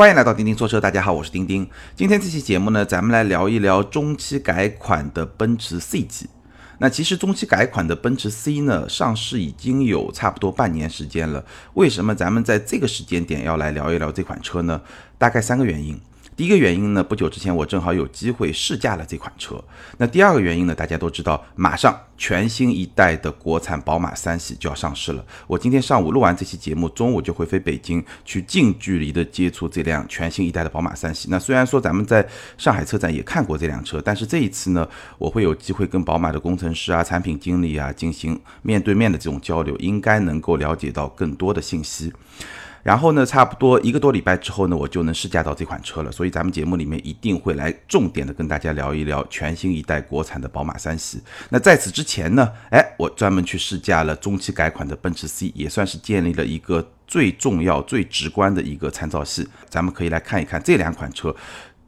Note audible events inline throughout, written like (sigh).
欢迎来到钉钉说车，大家好，我是钉钉。今天这期节目呢，咱们来聊一聊中期改款的奔驰 C 级。那其实中期改款的奔驰 C 呢，上市已经有差不多半年时间了。为什么咱们在这个时间点要来聊一聊这款车呢？大概三个原因。第一个原因呢，不久之前我正好有机会试驾了这款车。那第二个原因呢，大家都知道，马上全新一代的国产宝马三系就要上市了。我今天上午录完这期节目，中午就会飞北京去近距离的接触这辆全新一代的宝马三系。那虽然说咱们在上海车展也看过这辆车，但是这一次呢，我会有机会跟宝马的工程师啊、产品经理啊进行面对面的这种交流，应该能够了解到更多的信息。然后呢，差不多一个多礼拜之后呢，我就能试驾到这款车了。所以咱们节目里面一定会来重点的跟大家聊一聊全新一代国产的宝马三系。那在此之前呢，哎，我专门去试驾了中期改款的奔驰 C，也算是建立了一个最重要、最直观的一个参照系。咱们可以来看一看这两款车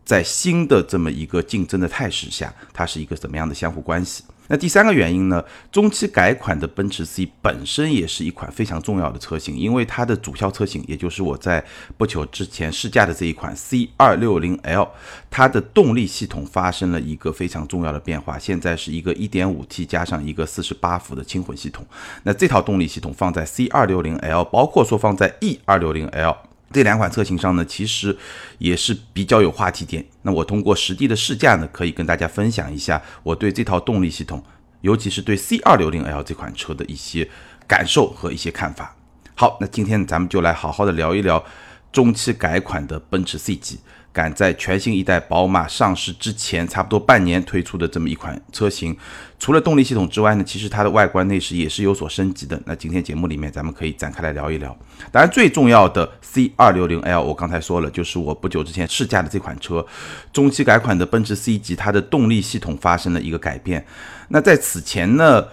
在新的这么一个竞争的态势下，它是一个怎么样的相互关系。那第三个原因呢？中期改款的奔驰 C 本身也是一款非常重要的车型，因为它的主销车型，也就是我在不久之前试驾的这一款 C 二六零 L，它的动力系统发生了一个非常重要的变化，现在是一个一点五 T 加上一个四十八伏的轻混系统。那这套动力系统放在 C 二六零 L，包括说放在 E 二六零 L。这两款车型上呢，其实也是比较有话题点。那我通过实地的试驾呢，可以跟大家分享一下我对这套动力系统，尤其是对 C 二六零 L 这款车的一些感受和一些看法。好，那今天咱们就来好好的聊一聊中期改款的奔驰 C 级。赶在全新一代宝马上市之前，差不多半年推出的这么一款车型，除了动力系统之外呢，其实它的外观内饰也是有所升级的。那今天节目里面，咱们可以展开来聊一聊。当然，最重要的 C 二六零 L，我刚才说了，就是我不久之前试驾的这款车，中期改款的奔驰 C 级，它的动力系统发生了一个改变。那在此前呢？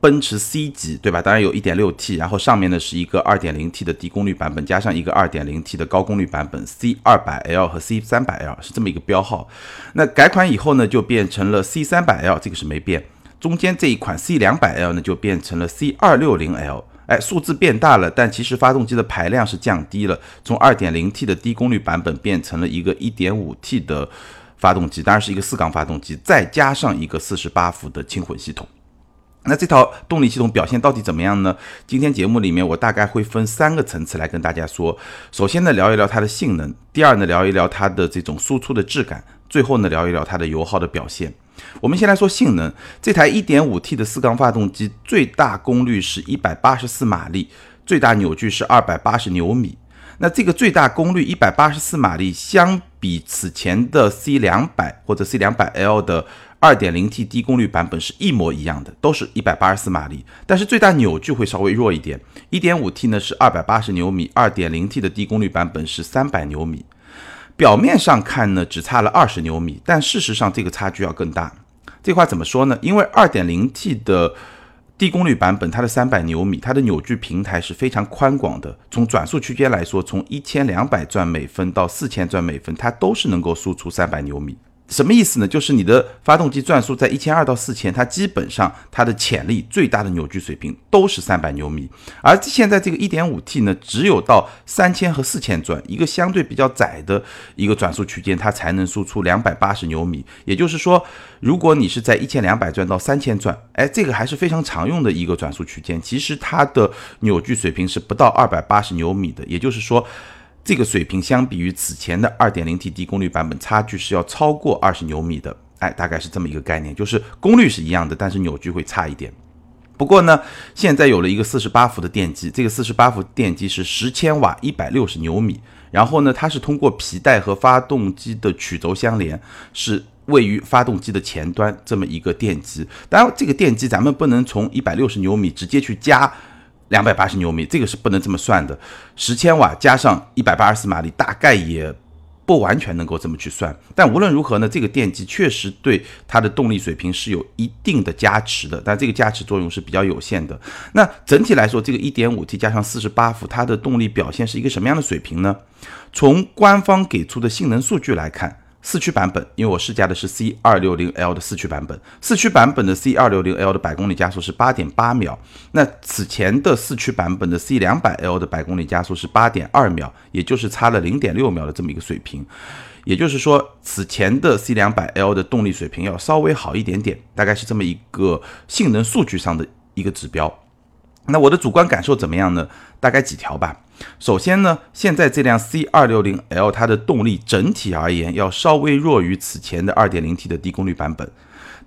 奔驰 C 级，对吧？当然有 1.6T，然后上面呢是一个 2.0T 的低功率版本，加上一个 2.0T 的高功率版本，C200L 和 C300L 是这么一个标号。那改款以后呢，就变成了 C300L，这个是没变。中间这一款 C200L 呢，就变成了 C260L。哎，数字变大了，但其实发动机的排量是降低了，从 2.0T 的低功率版本变成了一个 1.5T 的发动机，当然是一个四缸发动机，再加上一个48伏的轻混系统。那这套动力系统表现到底怎么样呢？今天节目里面我大概会分三个层次来跟大家说。首先呢，聊一聊它的性能；第二呢，聊一聊它的这种输出的质感；最后呢，聊一聊它的油耗的表现。我们先来说性能，这台 1.5T 的四缸发动机最大功率是184马力，最大扭矩是280牛米。那这个最大功率184马力，相比此前的 C200 或者 C200L 的。二点零 T 低功率版本是一模一样的，都是一百八十四马力，但是最大扭矩会稍微弱一点。一点五 T 呢是二百八十牛米，二点零 T 的低功率版本是三百牛米。表面上看呢只差了二十牛米，但事实上这个差距要更大。这话怎么说呢？因为二点零 T 的低功率版本，它的三百牛米，它的扭矩平台是非常宽广的。从转速区间来说，从一千两百转每分到四千转每分，它都是能够输出三百牛米。什么意思呢？就是你的发动机转速在一千二到四千，它基本上它的潜力最大的扭矩水平都是三百牛米，而现在这个一点五 T 呢，只有到三千和四千转，一个相对比较窄的一个转速区间，它才能输出两百八十牛米。也就是说，如果你是在一千两百转到三千转，哎，这个还是非常常用的一个转速区间，其实它的扭矩水平是不到二百八十牛米的。也就是说。这个水平相比于此前的 2.0T 低功率版本，差距是要超过二十牛米的。哎，大概是这么一个概念，就是功率是一样的，但是扭矩会差一点。不过呢，现在有了一个48伏的电机，这个48伏电机是十千瓦，160牛米。然后呢，它是通过皮带和发动机的曲轴相连，是位于发动机的前端这么一个电机。当然，这个电机咱们不能从160牛米直接去加。两百八十牛米，这个是不能这么算的。十千瓦加上一百八十四马力，大概也不完全能够这么去算。但无论如何呢，这个电机确实对它的动力水平是有一定的加持的，但这个加持作用是比较有限的。那整体来说，这个一点五 T 加上四十八伏，它的动力表现是一个什么样的水平呢？从官方给出的性能数据来看，四驱版本，因为我试驾的是 C 二六零 L 的四驱版本，四驱版本的 C 二六零 L 的百公里加速是八点八秒。那此前的四驱版本的 C 两百 L 的百公里加速是八点二秒，也就是差了零点六秒的这么一个水平。也就是说，此前的 C 两百 L 的动力水平要稍微好一点点，大概是这么一个性能数据上的一个指标。那我的主观感受怎么样呢？大概几条吧。首先呢，现在这辆 C 二六零 L 它的动力整体而言要稍微弱于此前的二点零 T 的低功率版本，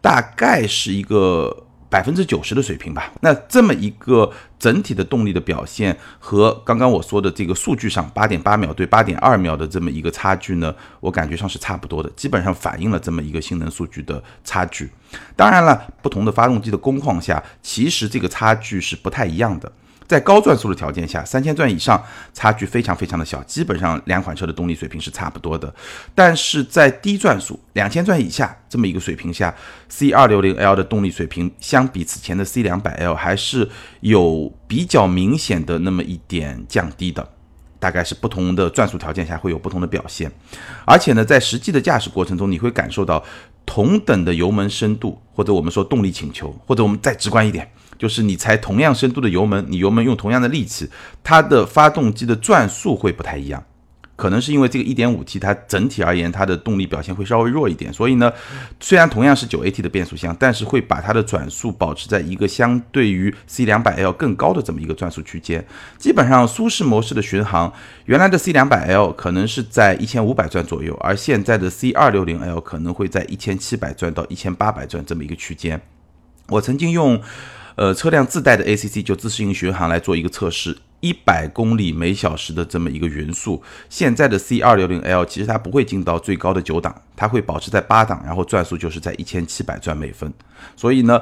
大概是一个百分之九十的水平吧。那这么一个整体的动力的表现和刚刚我说的这个数据上八点八秒对八点二秒的这么一个差距呢，我感觉上是差不多的，基本上反映了这么一个性能数据的差距。当然了，不同的发动机的工况下，其实这个差距是不太一样的。在高转速的条件下，三千转以上差距非常非常的小，基本上两款车的动力水平是差不多的。但是在低转速两千转以下这么一个水平下，C 二六零 L 的动力水平相比此前的 C 两百 L 还是有比较明显的那么一点降低的，大概是不同的转速条件下会有不同的表现。而且呢，在实际的驾驶过程中，你会感受到同等的油门深度，或者我们说动力请求，或者我们再直观一点。就是你踩同样深度的油门，你油门用同样的力气，它的发动机的转速会不太一样，可能是因为这个 1.5T 它整体而言它的动力表现会稍微弱一点，所以呢，虽然同样是 9AT 的变速箱，但是会把它的转速保持在一个相对于 C200L 更高的这么一个转速区间。基本上舒适模式的巡航，原来的 C200L 可能是在1500转左右，而现在的 C260L 可能会在1700转到1800转这么一个区间。我曾经用。呃，车辆自带的 ACC 就自适应巡航来做一个测试，一百公里每小时的这么一个匀速。现在的 C 二六零 L 其实它不会进到最高的九档，它会保持在八档，然后转速就是在一千七百转每分。所以呢，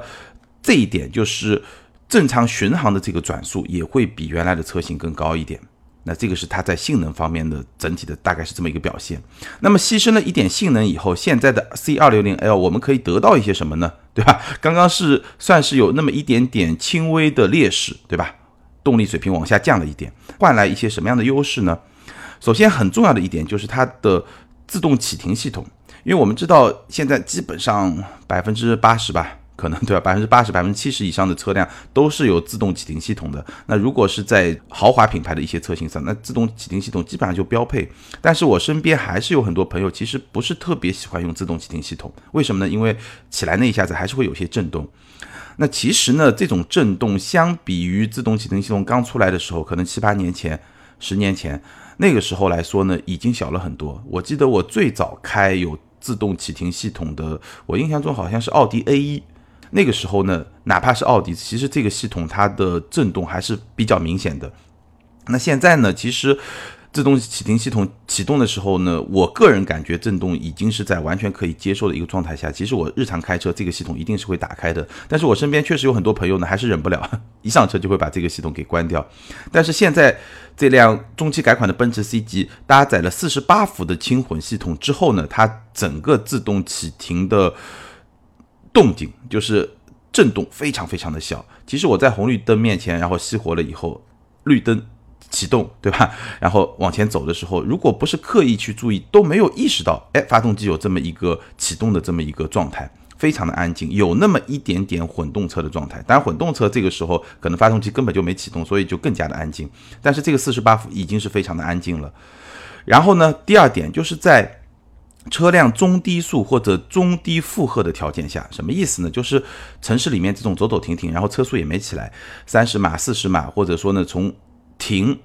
这一点就是正常巡航的这个转速也会比原来的车型更高一点。那这个是它在性能方面的整体的大概是这么一个表现。那么牺牲了一点性能以后，现在的 C 二六零 L 我们可以得到一些什么呢？对吧？刚刚是算是有那么一点点轻微的劣势，对吧？动力水平往下降了一点，换来一些什么样的优势呢？首先很重要的一点就是它的自动启停系统，因为我们知道现在基本上百分之八十吧。可能对吧？百分之八十、百分之七十以上的车辆都是有自动启停系统的。那如果是在豪华品牌的一些车型上，那自动启停系统基本上就标配。但是我身边还是有很多朋友，其实不是特别喜欢用自动启停系统。为什么呢？因为起来那一下子还是会有些震动。那其实呢，这种震动相比于自动启停系统刚出来的时候，可能七八年前、十年前那个时候来说呢，已经小了很多。我记得我最早开有自动启停系统的，我印象中好像是奥迪 A 一。那个时候呢，哪怕是奥迪，其实这个系统它的震动还是比较明显的。那现在呢，其实自动启停系统启动的时候呢，我个人感觉震动已经是在完全可以接受的一个状态下。其实我日常开车，这个系统一定是会打开的。但是我身边确实有很多朋友呢，还是忍不了，(laughs) 一上车就会把这个系统给关掉。但是现在这辆中期改款的奔驰 C 级搭载了四十八伏的轻混系统之后呢，它整个自动启停的。动静就是震动非常非常的小。其实我在红绿灯面前，然后熄火了以后，绿灯启动，对吧？然后往前走的时候，如果不是刻意去注意，都没有意识到，哎，发动机有这么一个启动的这么一个状态，非常的安静，有那么一点点混动车的状态。当然，混动车这个时候可能发动机根本就没启动，所以就更加的安静。但是这个四十八伏已经是非常的安静了。然后呢，第二点就是在。车辆中低速或者中低负荷的条件下，什么意思呢？就是城市里面这种走走停停，然后车速也没起来，三十码、四十码，或者说呢，从停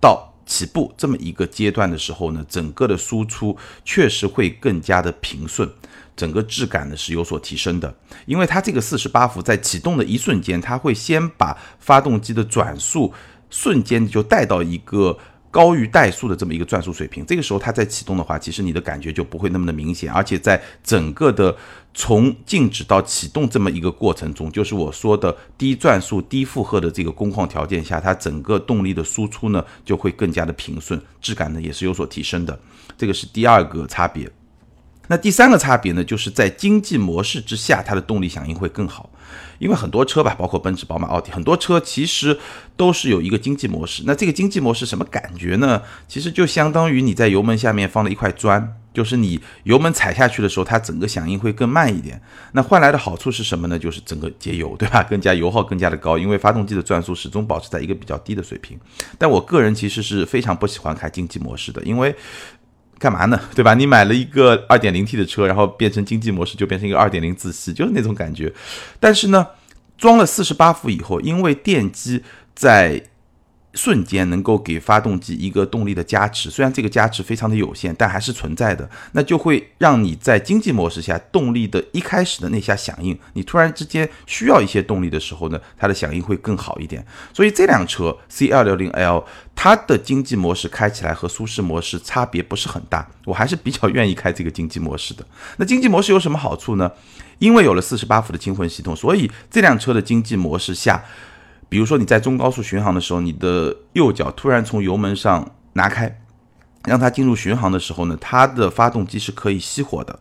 到起步这么一个阶段的时候呢，整个的输出确实会更加的平顺，整个质感呢是有所提升的。因为它这个四十八伏在启动的一瞬间，它会先把发动机的转速瞬间就带到一个。高于怠速的这么一个转速水平，这个时候它在启动的话，其实你的感觉就不会那么的明显，而且在整个的从静止到启动这么一个过程中，就是我说的低转速、低负荷的这个工况条件下，它整个动力的输出呢就会更加的平顺，质感呢也是有所提升的，这个是第二个差别。那第三个差别呢，就是在经济模式之下，它的动力响应会更好。因为很多车吧，包括奔驰、宝马、奥迪，很多车其实都是有一个经济模式。那这个经济模式什么感觉呢？其实就相当于你在油门下面放了一块砖，就是你油门踩下去的时候，它整个响应会更慢一点。那换来的好处是什么呢？就是整个节油，对吧？更加油耗更加的高，因为发动机的转速始终保持在一个比较低的水平。但我个人其实是非常不喜欢开经济模式的，因为干嘛呢？(laughs) 对吧？你买了一个二点零 T 的车，然后变成经济模式，就变成一个二点零自吸，就是那种感觉。但是呢，装了四十八伏以后，因为电机在瞬间能够给发动机一个动力的加持，虽然这个加持非常的有限，但还是存在的。那就会让你在经济模式下动力的一开始的那下响应，你突然之间需要一些动力的时候呢，它的响应会更好一点。所以这辆车 C 二六零 L 它的经济模式开起来和舒适模式差别不是很大，我还是比较愿意开这个经济模式的。那经济模式有什么好处呢？因为有了四十八伏的轻混系统，所以这辆车的经济模式下。比如说你在中高速巡航的时候，你的右脚突然从油门上拿开，让它进入巡航的时候呢，它的发动机是可以熄火的。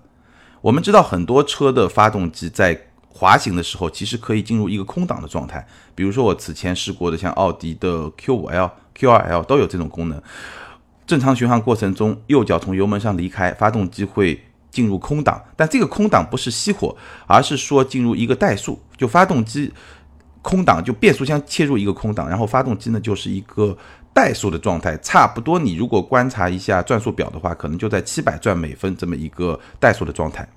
我们知道很多车的发动机在滑行的时候，其实可以进入一个空档的状态。比如说我此前试过的，像奥迪的 Q5L、Q2L 都有这种功能。正常巡航过程中，右脚从油门上离开，发动机会进入空档，但这个空档不是熄火，而是说进入一个怠速，就发动机。空档就变速箱切入一个空档，然后发动机呢就是一个怠速的状态，差不多你如果观察一下转速表的话，可能就在七百转每分这么一个怠速的状态。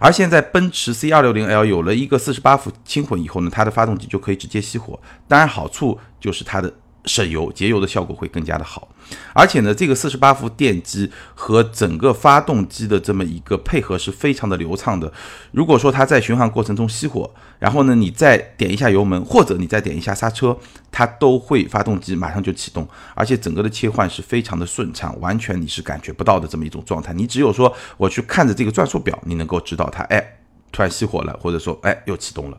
而现在奔驰 C 二六零 L 有了一个四十八伏轻混以后呢，它的发动机就可以直接熄火，当然好处就是它的。省油节油的效果会更加的好，而且呢，这个四十八伏电机和整个发动机的这么一个配合是非常的流畅的。如果说它在巡航过程中熄火，然后呢，你再点一下油门，或者你再点一下刹车，它都会发动机马上就启动，而且整个的切换是非常的顺畅，完全你是感觉不到的这么一种状态。你只有说我去看着这个转速表，你能够知道它，哎，突然熄火了，或者说，哎，又启动了。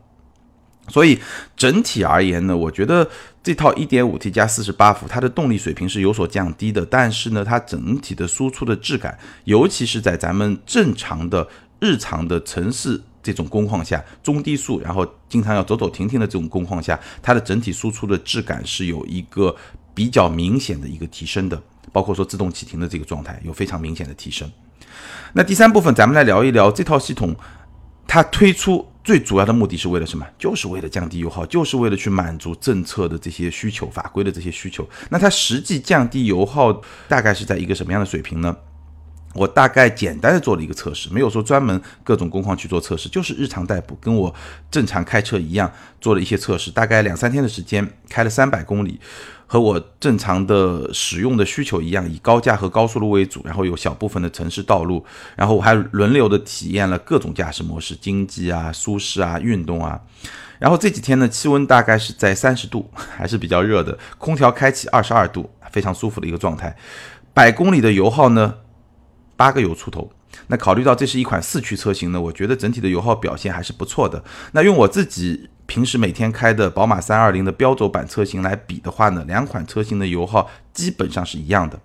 所以整体而言呢，我觉得这套 1.5T 加48伏，它的动力水平是有所降低的，但是呢，它整体的输出的质感，尤其是在咱们正常的日常的城市这种工况下，中低速，然后经常要走走停停的这种工况下，它的整体输出的质感是有一个比较明显的一个提升的，包括说自动启停的这个状态有非常明显的提升。那第三部分，咱们来聊一聊这套系统，它推出。最主要的目的是为了什么？就是为了降低油耗，就是为了去满足政策的这些需求、法规的这些需求。那它实际降低油耗大概是在一个什么样的水平呢？我大概简单的做了一个测试，没有说专门各种工况去做测试，就是日常代步，跟我正常开车一样做了一些测试，大概两三天的时间，开了三百公里。和我正常的使用的需求一样，以高架和高速路为主，然后有小部分的城市道路，然后我还轮流的体验了各种驾驶模式，经济啊、舒适啊、运动啊。然后这几天呢，气温大概是在三十度，还是比较热的，空调开启二十二度，非常舒服的一个状态。百公里的油耗呢，八个油出头。那考虑到这是一款四驱车型呢，我觉得整体的油耗表现还是不错的。那用我自己。平时每天开的宝马三二零的标轴版车型来比的话呢，两款车型的油耗基本上是一样的。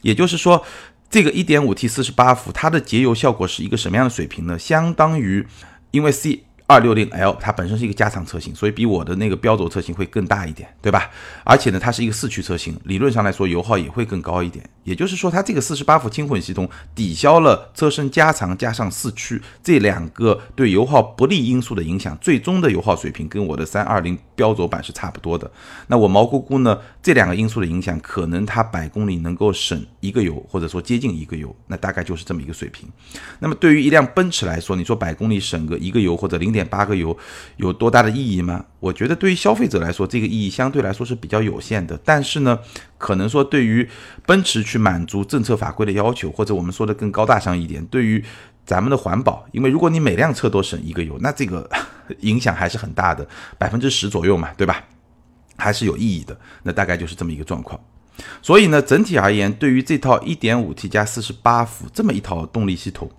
也就是说，这个 1.5T 四十八伏，它的节油效果是一个什么样的水平呢？相当于，因为 C。二六零 L 它本身是一个加长车型，所以比我的那个标轴车型会更大一点，对吧？而且呢，它是一个四驱车型，理论上来说油耗也会更高一点。也就是说，它这个四十八伏轻混系统抵消了车身加长加上四驱这两个对油耗不利因素的影响，最终的油耗水平跟我的三二零标轴版是差不多的。那我毛估估呢，这两个因素的影响，可能它百公里能够省一个油，或者说接近一个油，那大概就是这么一个水平。那么对于一辆奔驰来说，你说百公里省个一个油或者零点。八个油有多大的意义吗？我觉得对于消费者来说，这个意义相对来说是比较有限的。但是呢，可能说对于奔驰去满足政策法规的要求，或者我们说的更高大上一点，对于咱们的环保，因为如果你每辆车都省一个油，那这个 (laughs) 影响还是很大的，百分之十左右嘛，对吧？还是有意义的。那大概就是这么一个状况。所以呢，整体而言，对于这套 1.5T 加48伏这么一套动力系统，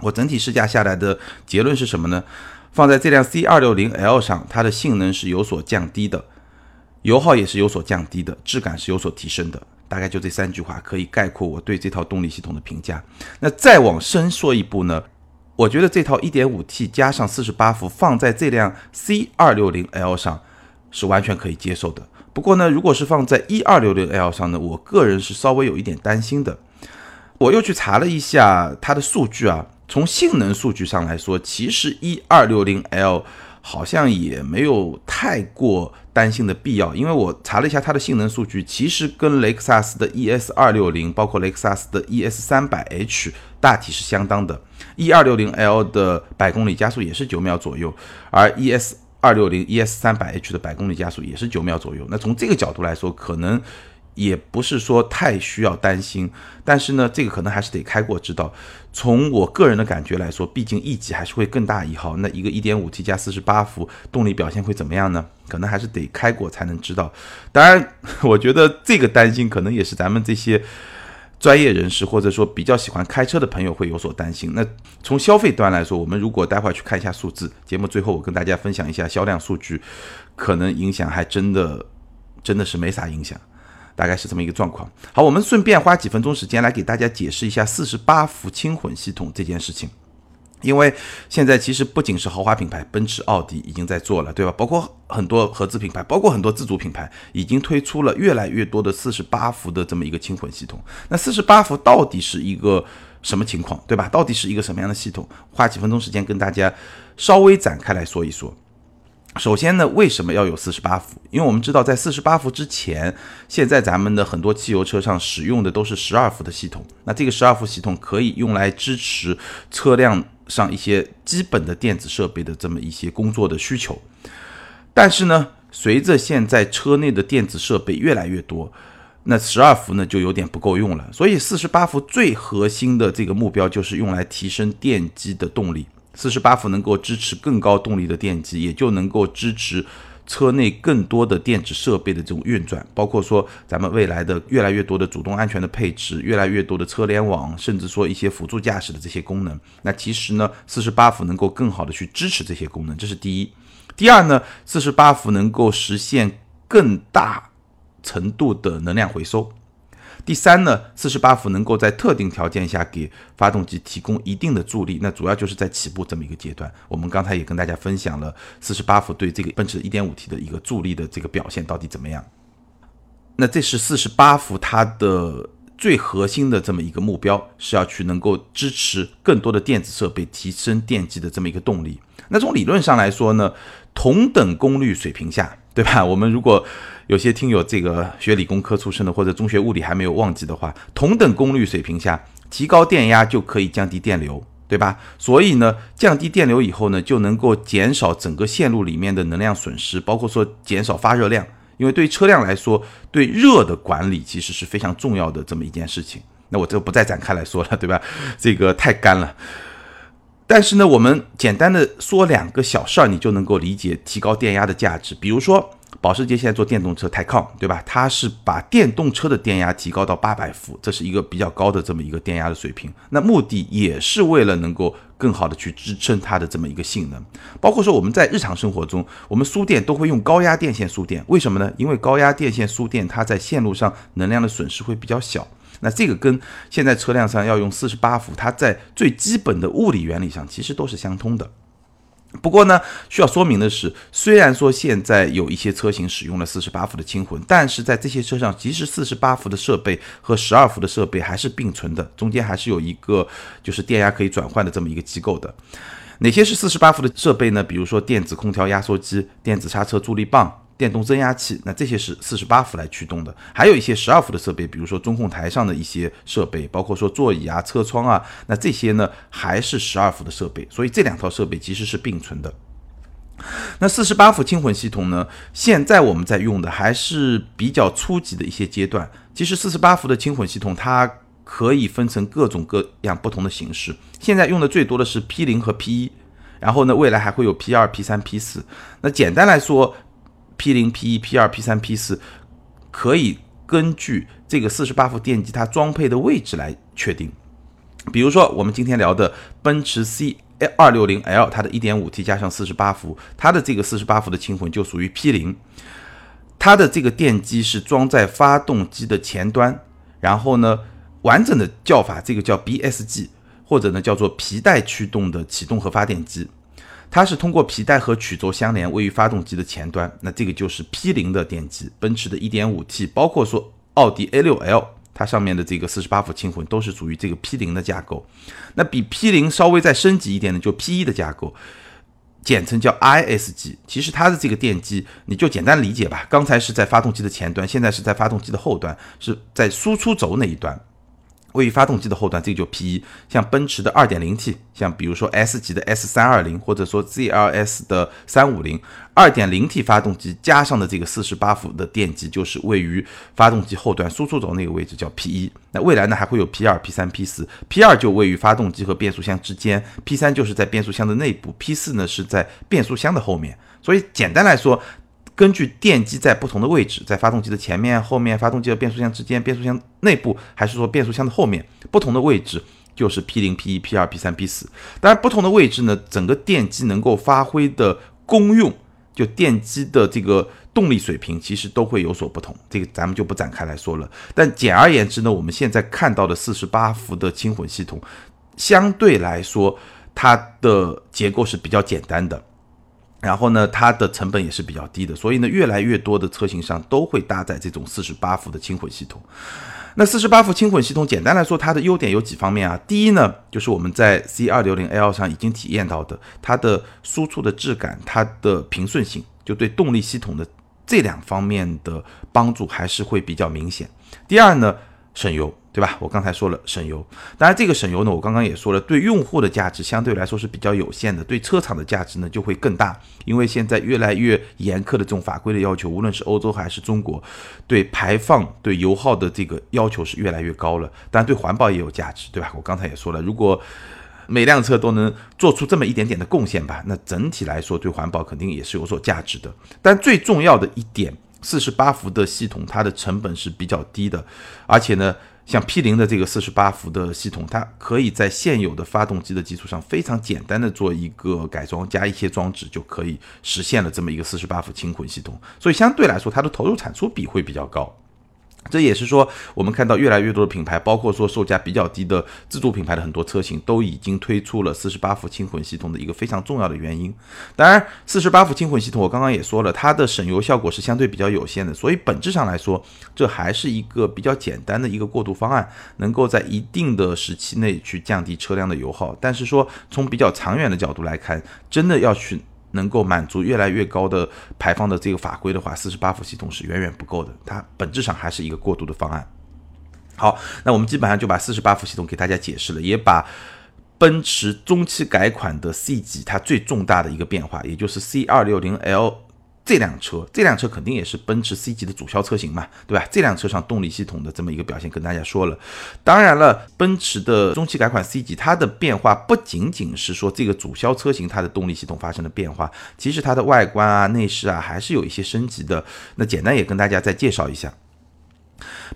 我整体试驾下来的结论是什么呢？放在这辆 C 二六零 L 上，它的性能是有所降低的，油耗也是有所降低的，质感是有所提升的。大概就这三句话可以概括我对这套动力系统的评价。那再往深说一步呢？我觉得这套 1.5T 加上48伏放在这辆 C 二六零 L 上是完全可以接受的。不过呢，如果是放在 E 二六零 L 上呢，我个人是稍微有一点担心的。我又去查了一下它的数据啊，从性能数据上来说，其实一二六零 L 好像也没有太过担心的必要，因为我查了一下它的性能数据，其实跟雷克萨斯的 ES 二六零，包括雷克萨斯的 ES 三百 H 大体是相当的。一二六零 L 的百公里加速也是九秒左右，而 ES 二六零 ES 三百 H 的百公里加速也是九秒左右。那从这个角度来说，可能。也不是说太需要担心，但是呢，这个可能还是得开过知道。从我个人的感觉来说，毕竟 E 级还是会更大一号。那一个 1.5T 加48伏动力表现会怎么样呢？可能还是得开过才能知道。当然，我觉得这个担心可能也是咱们这些专业人士或者说比较喜欢开车的朋友会有所担心。那从消费端来说，我们如果待会儿去看一下数字，节目最后我跟大家分享一下销量数据，可能影响还真的真的是没啥影响。大概是这么一个状况。好，我们顺便花几分钟时间来给大家解释一下四十八伏轻混系统这件事情。因为现在其实不仅是豪华品牌奔驰、奥迪已经在做了，对吧？包括很多合资品牌，包括很多自主品牌，已经推出了越来越多的四十八伏的这么一个轻混系统。那四十八伏到底是一个什么情况，对吧？到底是一个什么样的系统？花几分钟时间跟大家稍微展开来说一说。首先呢，为什么要有四十八伏？因为我们知道，在四十八伏之前，现在咱们的很多汽油车上使用的都是十二伏的系统。那这个十二伏系统可以用来支持车辆上一些基本的电子设备的这么一些工作的需求。但是呢，随着现在车内的电子设备越来越多，那十二伏呢就有点不够用了。所以四十八伏最核心的这个目标就是用来提升电机的动力。四十八伏能够支持更高动力的电机，也就能够支持车内更多的电子设备的这种运转，包括说咱们未来的越来越多的主动安全的配置，越来越多的车联网，甚至说一些辅助驾驶的这些功能。那其实呢，四十八伏能够更好的去支持这些功能，这是第一。第二呢，四十八伏能够实现更大程度的能量回收。第三呢，四十八伏能够在特定条件下给发动机提供一定的助力，那主要就是在起步这么一个阶段。我们刚才也跟大家分享了四十八伏对这个奔驰 1.5T 的一个助力的这个表现到底怎么样。那这是四十八伏它的最核心的这么一个目标，是要去能够支持更多的电子设备，提升电机的这么一个动力。那从理论上来说呢，同等功率水平下，对吧？我们如果有些听友这个学理工科出身的，或者中学物理还没有忘记的话，同等功率水平下，提高电压就可以降低电流，对吧？所以呢，降低电流以后呢，就能够减少整个线路里面的能量损失，包括说减少发热量。因为对车辆来说，对热的管理其实是非常重要的这么一件事情。那我这不再展开来说了，对吧？这个太干了。但是呢，我们简单的说两个小事儿，你就能够理解提高电压的价值。比如说。保时捷现在做电动车抬抗，对吧？它是把电动车的电压提高到八百伏，这是一个比较高的这么一个电压的水平。那目的也是为了能够更好的去支撑它的这么一个性能。包括说我们在日常生活中，我们输电都会用高压电线输电，为什么呢？因为高压电线输电，它在线路上能量的损失会比较小。那这个跟现在车辆上要用四十八伏，它在最基本的物理原理上其实都是相通的。不过呢，需要说明的是，虽然说现在有一些车型使用了四十八伏的轻混，但是在这些车上，其实四十八伏的设备和十二伏的设备还是并存的，中间还是有一个就是电压可以转换的这么一个机构的。哪些是四十八伏的设备呢？比如说电子空调压缩机、电子刹车助力棒。电动增压器，那这些是四十八伏来驱动的，还有一些十二伏的设备，比如说中控台上的一些设备，包括说座椅啊、车窗啊，那这些呢还是十二伏的设备，所以这两套设备其实是并存的。那四十八伏轻混系统呢，现在我们在用的还是比较初级的一些阶段。其实四十八伏的轻混系统它可以分成各种各样不同的形式，现在用的最多的是 P 零和 P 一，然后呢未来还会有 P 二、P 三、P 四。那简单来说。P 零、P 一、P 二、P 三、P 四，可以根据这个四十八伏电机它装配的位置来确定。比如说，我们今天聊的奔驰 C 二六零 L，它的一点五 T 加上四十八伏，它的这个四十八伏的轻混就属于 P 零，它的这个电机是装在发动机的前端，然后呢，完整的叫法这个叫 BSG，或者呢叫做皮带驱动的启动和发电机。它是通过皮带和曲轴相连，位于发动机的前端。那这个就是 P 零的电机，奔驰的 1.5T，包括说奥迪 A6L 它上面的这个四十八伏轻混都是属于这个 P 零的架构。那比 P 零稍微再升级一点的就 P 一的架构，简称叫 ISG。其实它的这个电机你就简单理解吧，刚才是在发动机的前端，现在是在发动机的后端，是在输出轴那一端。位于发动机的后端，这个就 P 一，像奔驰的 2.0T，像比如说 S 级的 S320，或者说 ZLS 的 350，2.0T 发动机加上的这个48伏的电机，就是位于发动机后端输出轴那个位置，叫 P 一。那未来呢，还会有 P 二、P 三、P 四，P 二就位于发动机和变速箱之间，P 三就是在变速箱的内部，P 四呢是在变速箱的后面。所以简单来说。根据电机在不同的位置，在发动机的前面、后面，发动机和变速箱之间，变速箱内部，还是说变速箱的后面，不同的位置就是 P 零、P 一、P 二、P 三、P 四。当然，不同的位置呢，整个电机能够发挥的功用，就电机的这个动力水平，其实都会有所不同。这个咱们就不展开来说了。但简而言之呢，我们现在看到的四十八伏的轻混系统，相对来说，它的结构是比较简单的。然后呢，它的成本也是比较低的，所以呢，越来越多的车型上都会搭载这种四十八伏的轻混系统。那四十八伏轻混系统，简单来说，它的优点有几方面啊？第一呢，就是我们在 C 二六零 L 上已经体验到的，它的输出的质感、它的平顺性，就对动力系统的这两方面的帮助还是会比较明显。第二呢，省油。对吧？我刚才说了省油，当然这个省油呢，我刚刚也说了，对用户的价值相对来说是比较有限的，对车厂的价值呢就会更大，因为现在越来越严苛的这种法规的要求，无论是欧洲还是中国，对排放、对油耗的这个要求是越来越高了。当然对环保也有价值，对吧？我刚才也说了，如果每辆车都能做出这么一点点的贡献吧，那整体来说对环保肯定也是有所价值的。但最重要的一点，四十八伏的系统，它的成本是比较低的，而且呢。像 P 零的这个四十八伏的系统，它可以在现有的发动机的基础上，非常简单的做一个改装，加一些装置就可以实现了这么一个四十八伏轻混系统，所以相对来说，它的投入产出比会比较高。这也是说，我们看到越来越多的品牌，包括说售价比较低的自主品牌的很多车型，都已经推出了四十八伏轻混系统的一个非常重要的原因。当然，四十八伏轻混系统我刚刚也说了，它的省油效果是相对比较有限的，所以本质上来说，这还是一个比较简单的一个过渡方案，能够在一定的时期内去降低车辆的油耗。但是说从比较长远的角度来看，真的要去。能够满足越来越高的排放的这个法规的话，四十八伏系统是远远不够的，它本质上还是一个过渡的方案。好，那我们基本上就把四十八伏系统给大家解释了，也把奔驰中期改款的 C 级它最重大的一个变化，也就是 C 二六零 L。这辆车，这辆车肯定也是奔驰 C 级的主销车型嘛，对吧？这辆车上动力系统的这么一个表现，跟大家说了。当然了，奔驰的中期改款 C 级，它的变化不仅仅是说这个主销车型它的动力系统发生了变化，其实它的外观啊、内饰啊还是有一些升级的。那简单也跟大家再介绍一下，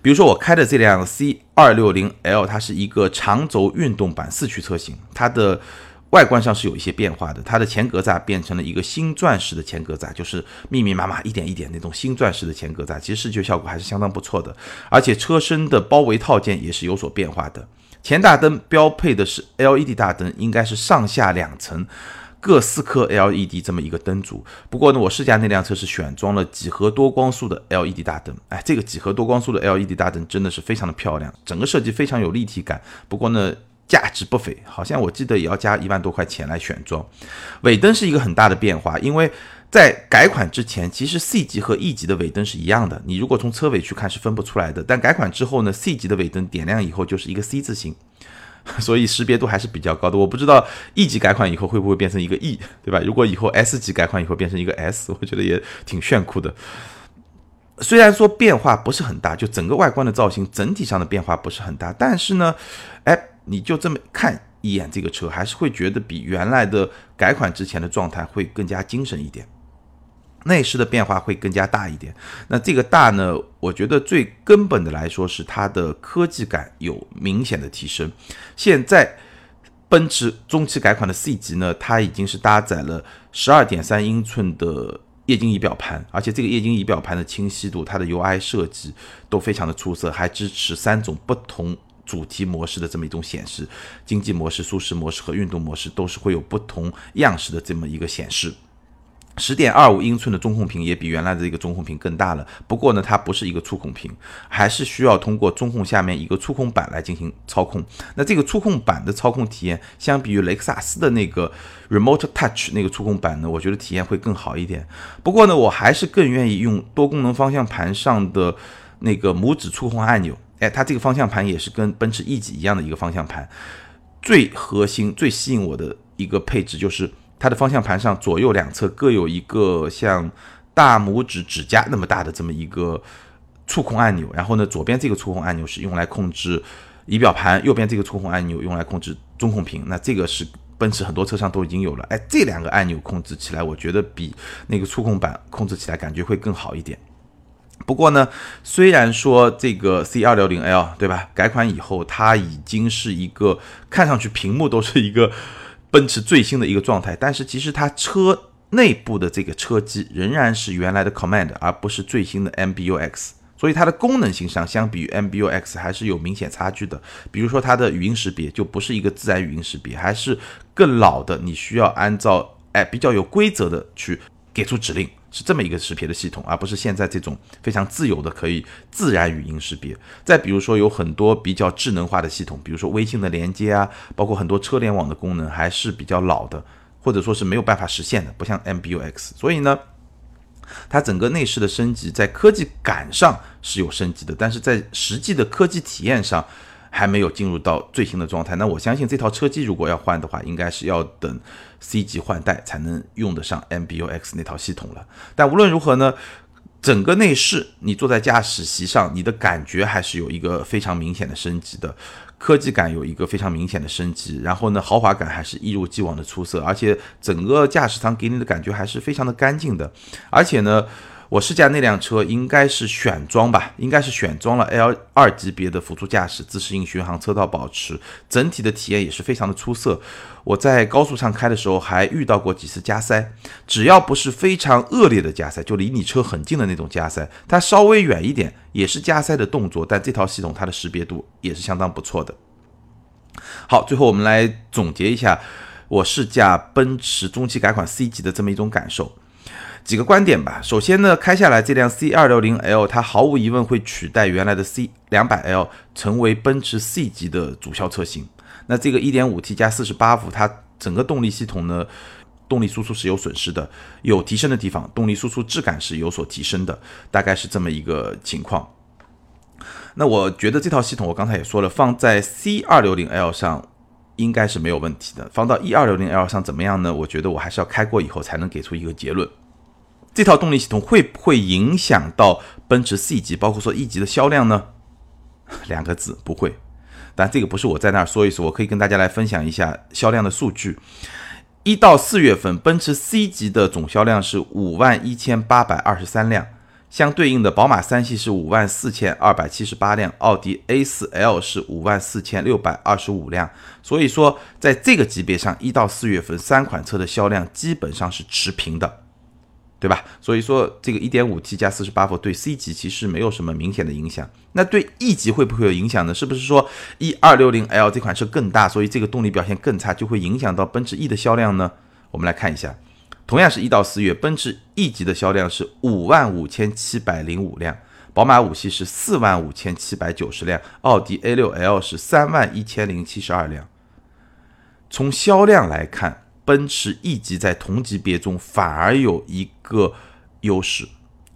比如说我开的这辆 C 二六零 L，它是一个长轴运动版四驱车型，它的。外观上是有一些变化的，它的前格栅变成了一个星钻式的前格栅，就是密密麻麻一点一点那种星钻式的前格栅，其实视觉效果还是相当不错的。而且车身的包围套件也是有所变化的，前大灯标配的是 LED 大灯，应该是上下两层各四颗 LED 这么一个灯组。不过呢，我试驾那辆车是选装了几何多光束的 LED 大灯，哎，这个几何多光束的 LED 大灯真的是非常的漂亮，整个设计非常有立体感。不过呢。价值不菲，好像我记得也要加一万多块钱来选装。尾灯是一个很大的变化，因为在改款之前，其实 C 级和 E 级的尾灯是一样的，你如果从车尾去看是分不出来的。但改款之后呢，C 级的尾灯点亮以后就是一个 C 字形，所以识别度还是比较高的。我不知道 E 级改款以后会不会变成一个 E，对吧？如果以后 S 级改款以后变成一个 S，我觉得也挺炫酷的。虽然说变化不是很大，就整个外观的造型整体上的变化不是很大，但是呢，哎。你就这么看一眼这个车，还是会觉得比原来的改款之前的状态会更加精神一点，内饰的变化会更加大一点。那这个大呢，我觉得最根本的来说是它的科技感有明显的提升。现在奔驰中期改款的 C 级呢，它已经是搭载了十二点三英寸的液晶仪表盘，而且这个液晶仪表盘的清晰度、它的 UI 设计都非常的出色，还支持三种不同。主题模式的这么一种显示，经济模式、舒适模式和运动模式都是会有不同样式的这么一个显示。十点二五英寸的中控屏也比原来的这个中控屏更大了。不过呢，它不是一个触控屏，还是需要通过中控下面一个触控板来进行操控。那这个触控板的操控体验，相比于雷克萨斯的那个 Remote Touch 那个触控板呢，我觉得体验会更好一点。不过呢，我还是更愿意用多功能方向盘上的那个拇指触控按钮。哎，它这个方向盘也是跟奔驰 E 级一样的一个方向盘。最核心、最吸引我的一个配置就是。它的方向盘上左右两侧各有一个像大拇指指甲那么大的这么一个触控按钮，然后呢，左边这个触控按钮是用来控制仪表盘，右边这个触控按钮用来控制中控屏。那这个是奔驰很多车上都已经有了。哎，这两个按钮控制起来，我觉得比那个触控板控制起来感觉会更好一点。不过呢，虽然说这个 C 二六零 L 对吧，改款以后它已经是一个看上去屏幕都是一个。奔驰最新的一个状态，但是其实它车内部的这个车机仍然是原来的 Command，而不是最新的 MBUX，所以它的功能性上相比于 MBUX 还是有明显差距的。比如说它的语音识别就不是一个自然语音识别，还是更老的，你需要按照哎比较有规则的去给出指令。是这么一个识别的系统，而不是现在这种非常自由的可以自然语音识别。再比如说，有很多比较智能化的系统，比如说微信的连接啊，包括很多车联网的功能，还是比较老的，或者说是没有办法实现的，不像 MBUX。所以呢，它整个内饰的升级在科技感上是有升级的，但是在实际的科技体验上。还没有进入到最新的状态，那我相信这套车机如果要换的话，应该是要等 C 级换代才能用得上 MBUX 那套系统了。但无论如何呢，整个内饰你坐在驾驶席上，你的感觉还是有一个非常明显的升级的，科技感有一个非常明显的升级，然后呢，豪华感还是一如既往的出色，而且整个驾驶舱给你的感觉还是非常的干净的，而且呢。我试驾那辆车应该是选装吧，应该是选装了 L 二级别的辅助驾驶、自适应巡航、车道保持，整体的体验也是非常的出色。我在高速上开的时候还遇到过几次加塞，只要不是非常恶劣的加塞，就离你车很近的那种加塞，它稍微远一点也是加塞的动作，但这套系统它的识别度也是相当不错的。好，最后我们来总结一下我试驾奔驰中期改款 C 级的这么一种感受。几个观点吧。首先呢，开下来这辆 C 二六零 L，它毫无疑问会取代原来的 C 两百 L，成为奔驰 C 级的主销车型。那这个 1.5T 加48伏，它整个动力系统呢，动力输出是有损失的，有提升的地方，动力输出质感是有所提升的，大概是这么一个情况。那我觉得这套系统，我刚才也说了，放在 C 二六零 L 上应该是没有问题的。放到 E 二六零 L 上怎么样呢？我觉得我还是要开过以后才能给出一个结论。这套动力系统会不会影响到奔驰 C 级，包括说 E 级的销量呢？(laughs) 两个字，不会。但这个不是我在那儿说一说，我可以跟大家来分享一下销量的数据。一到四月份，奔驰 C 级的总销量是五万一千八百二十三辆，相对应的宝马三系是五万四千二百七十八辆，奥迪 A4L 是五万四千六百二十五辆。所以说，在这个级别上，一到四月份三款车的销量基本上是持平的。对吧？所以说这个 1.5T 加48伏对 C 级其实没有什么明显的影响。那对 E 级会不会有影响呢？是不是说 E260L 这款车更大，所以这个动力表现更差，就会影响到奔驰 E 的销量呢？我们来看一下，同样是一到四月，奔驰 E 级的销量是五万五千七百零五辆，宝马五系是四万五千七百九十辆，奥迪 A6L 是三万一千零七十二辆。从销量来看。奔驰 E 级在同级别中反而有一个优势，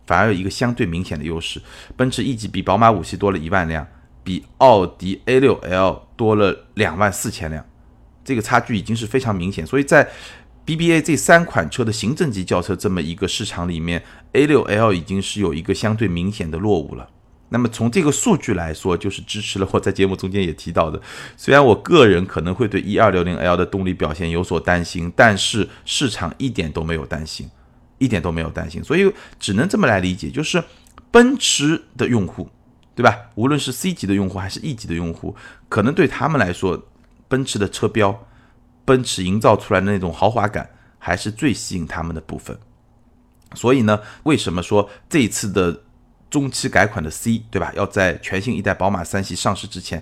反而有一个相对明显的优势。奔驰 E 级比宝马五系多了一万辆，比奥迪 A6L 多了两万四千辆，这个差距已经是非常明显。所以在 BBA 这三款车的行政级轿车这么一个市场里面，A6L 已经是有一个相对明显的落伍了。那么从这个数据来说，就是支持了我在节目中间也提到的。虽然我个人可能会对 E260L 的动力表现有所担心，但是市场一点都没有担心，一点都没有担心。所以只能这么来理解，就是奔驰的用户，对吧？无论是 C 级的用户还是 E 级的用户，可能对他们来说，奔驰的车标，奔驰营造出来的那种豪华感，还是最吸引他们的部分。所以呢，为什么说这一次的？中期改款的 C，对吧？要在全新一代宝马三系上市之前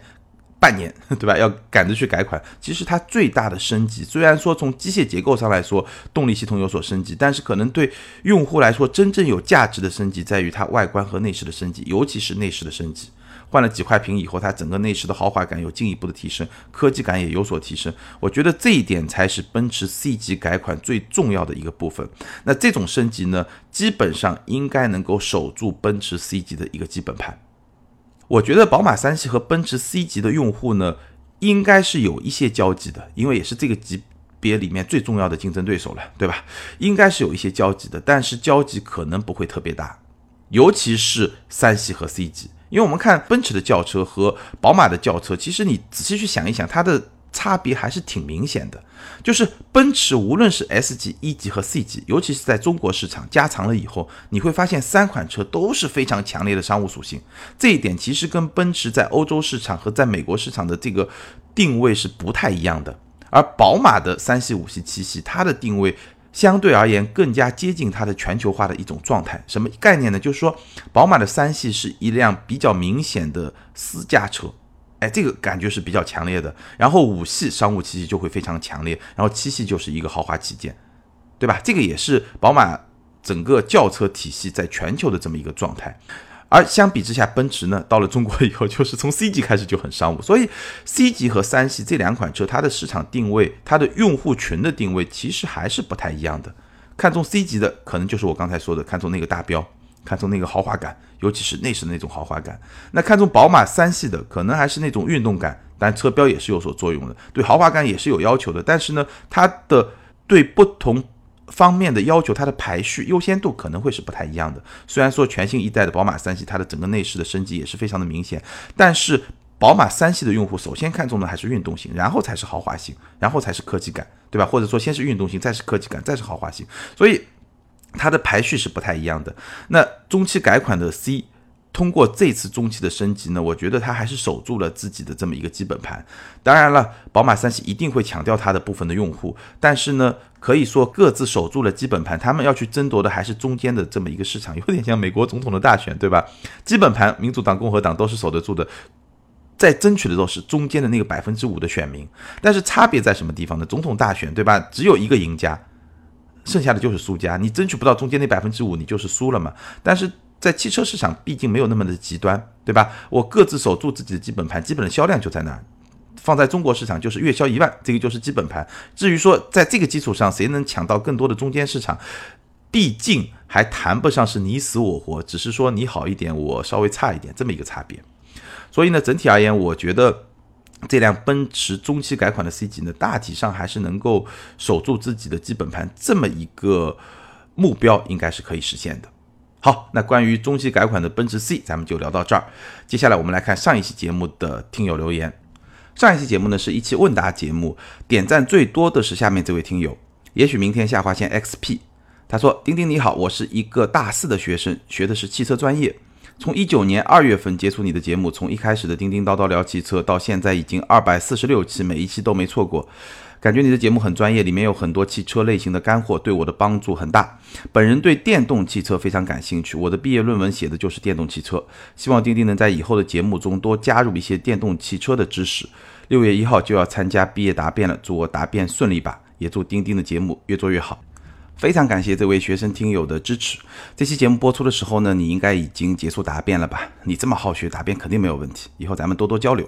半年，(laughs) 对吧？要赶着去改款。其实它最大的升级，虽然说从机械结构上来说，动力系统有所升级，但是可能对用户来说，真正有价值的升级在于它外观和内饰的升级，尤其是内饰的升级。换了几块屏以后，它整个内饰的豪华感有进一步的提升，科技感也有所提升。我觉得这一点才是奔驰 C 级改款最重要的一个部分。那这种升级呢，基本上应该能够守住奔驰 C 级的一个基本盘。我觉得宝马三系和奔驰 C 级的用户呢，应该是有一些交集的，因为也是这个级别里面最重要的竞争对手了，对吧？应该是有一些交集的，但是交集可能不会特别大，尤其是三系和 C 级。因为我们看奔驰的轿车和宝马的轿车，其实你仔细去想一想，它的差别还是挺明显的。就是奔驰无论是 S 级、E 级和 C 级，尤其是在中国市场加长了以后，你会发现三款车都是非常强烈的商务属性。这一点其实跟奔驰在欧洲市场和在美国市场的这个定位是不太一样的。而宝马的三系、五系、七系，它的定位。相对而言，更加接近它的全球化的一种状态。什么概念呢？就是说，宝马的三系是一辆比较明显的私家车，哎，这个感觉是比较强烈的。然后五系商务气息就会非常强烈，然后七系就是一个豪华旗舰，对吧？这个也是宝马整个轿车体系在全球的这么一个状态。而相比之下，奔驰呢，到了中国以后，就是从 (laughs) C 级开始就很商务，所以 C 级和三系这两款车，它的市场定位、它的用户群的定位，其实还是不太一样的。看中 C 级的，可能就是我刚才说的，看中那个大标，看中那个豪华感，尤其是内饰的那种豪华感。那看中宝马三系的，可能还是那种运动感，但车标也是有所作用的，对豪华感也是有要求的。但是呢，它的对不同。方面的要求，它的排序优先度可能会是不太一样的。虽然说全新一代的宝马三系，它的整个内饰的升级也是非常的明显，但是宝马三系的用户首先看重的还是运动性，然后才是豪华性，然后才是科技感，对吧？或者说先是运动性，再是科技感，再是豪华性，所以它的排序是不太一样的。那中期改款的 C。通过这次中期的升级呢，我觉得它还是守住了自己的这么一个基本盘。当然了，宝马三系一定会强调它的部分的用户，但是呢，可以说各自守住了基本盘。他们要去争夺的还是中间的这么一个市场，有点像美国总统的大选，对吧？基本盘，民主党、共和党都是守得住的，在争取的都是中间的那个百分之五的选民。但是差别在什么地方呢？总统大选，对吧？只有一个赢家，剩下的就是输家。你争取不到中间那百分之五，你就是输了嘛。但是在汽车市场，毕竟没有那么的极端，对吧？我各自守住自己的基本盘，基本的销量就在那。放在中国市场，就是月销一万，这个就是基本盘。至于说在这个基础上，谁能抢到更多的中间市场，毕竟还谈不上是你死我活，只是说你好一点，我稍微差一点这么一个差别。所以呢，整体而言，我觉得这辆奔驰中期改款的 C 级呢，大体上还是能够守住自己的基本盘，这么一个目标应该是可以实现的。好，那关于中期改款的奔驰 C，咱们就聊到这儿。接下来我们来看上一期节目的听友留言。上一期节目呢是一期问答节目，点赞最多的是下面这位听友。也许明天下划线 XP，他说：“丁丁你好，我是一个大四的学生，学的是汽车专业。从一九年二月份接触你的节目，从一开始的叮叮叨叨聊汽车，到现在已经二百四十六期，每一期都没错过。”感觉你的节目很专业，里面有很多汽车类型的干货，对我的帮助很大。本人对电动汽车非常感兴趣，我的毕业论文写的就是电动汽车。希望丁丁能在以后的节目中多加入一些电动汽车的知识。六月一号就要参加毕业答辩了，祝我答辩顺利吧，也祝丁丁的节目越做越好。非常感谢这位学生听友的支持。这期节目播出的时候呢，你应该已经结束答辩了吧？你这么好学，答辩肯定没有问题。以后咱们多多交流。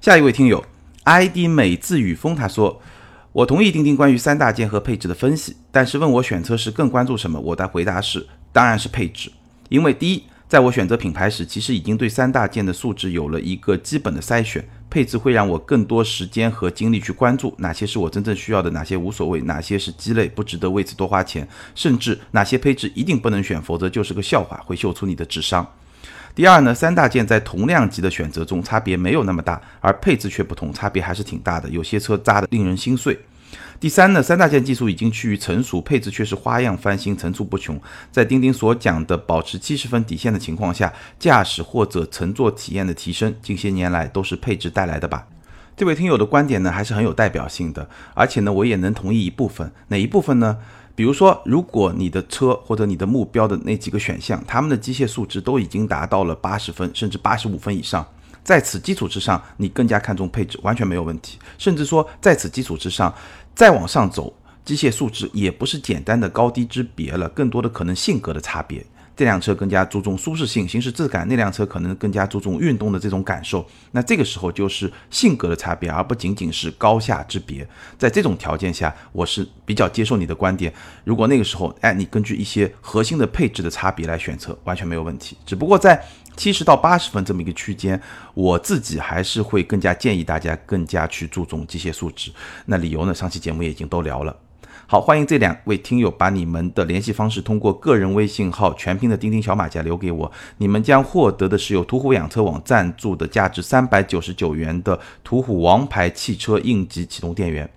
下一位听友。ID 美字雨风他说：“我同意钉钉关于三大件和配置的分析，但是问我选车时更关注什么？我的回答是，当然是配置。因为第一，在我选择品牌时，其实已经对三大件的素质有了一个基本的筛选，配置会让我更多时间和精力去关注哪些是我真正需要的，哪些无所谓，哪些是鸡肋，不值得为此多花钱，甚至哪些配置一定不能选，否则就是个笑话，会秀出你的智商。”第二呢，三大件在同量级的选择中差别没有那么大，而配置却不同，差别还是挺大的。有些车扎的令人心碎。第三呢，三大件技术已经趋于成熟，配置却是花样翻新，层出不穷。在钉钉所讲的保持七十分底线的情况下，驾驶或者乘坐体验的提升，近些年来都是配置带来的吧？这位听友的观点呢，还是很有代表性的，而且呢，我也能同意一部分。哪一部分呢？比如说，如果你的车或者你的目标的那几个选项，他们的机械素质都已经达到了八十分甚至八十五分以上，在此基础之上，你更加看重配置，完全没有问题。甚至说，在此基础之上，再往上走，机械素质也不是简单的高低之别了，更多的可能性格的差别。这辆车更加注重舒适性、行驶质感，那辆车可能更加注重运动的这种感受。那这个时候就是性格的差别，而不仅仅是高下之别。在这种条件下，我是比较接受你的观点。如果那个时候，哎，你根据一些核心的配置的差别来选择，完全没有问题。只不过在七十到八十分这么一个区间，我自己还是会更加建议大家更加去注重机械素质。那理由呢？上期节目也已经都聊了。好，欢迎这两位听友把你们的联系方式通过个人微信号全拼的钉钉小马甲留给我，你们将获得的是由途虎养车网赞助的价值三百九十九元的途虎王牌汽车应急启动电源。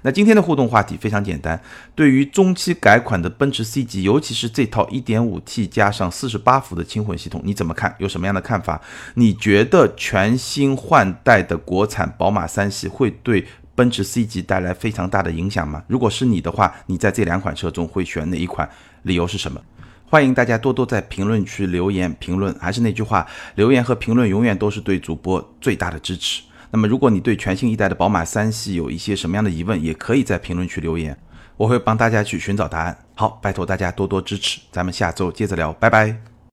那今天的互动话题非常简单，对于中期改款的奔驰 C 级，尤其是这套 1.5T 加上48伏的轻混系统，你怎么看？有什么样的看法？你觉得全新换代的国产宝马三系会对？奔驰 C 级带来非常大的影响吗？如果是你的话，你在这两款车中会选哪一款？理由是什么？欢迎大家多多在评论区留言评论。还是那句话，留言和评论永远都是对主播最大的支持。那么，如果你对全新一代的宝马三系有一些什么样的疑问，也可以在评论区留言，我会帮大家去寻找答案。好，拜托大家多多支持，咱们下周接着聊，拜拜。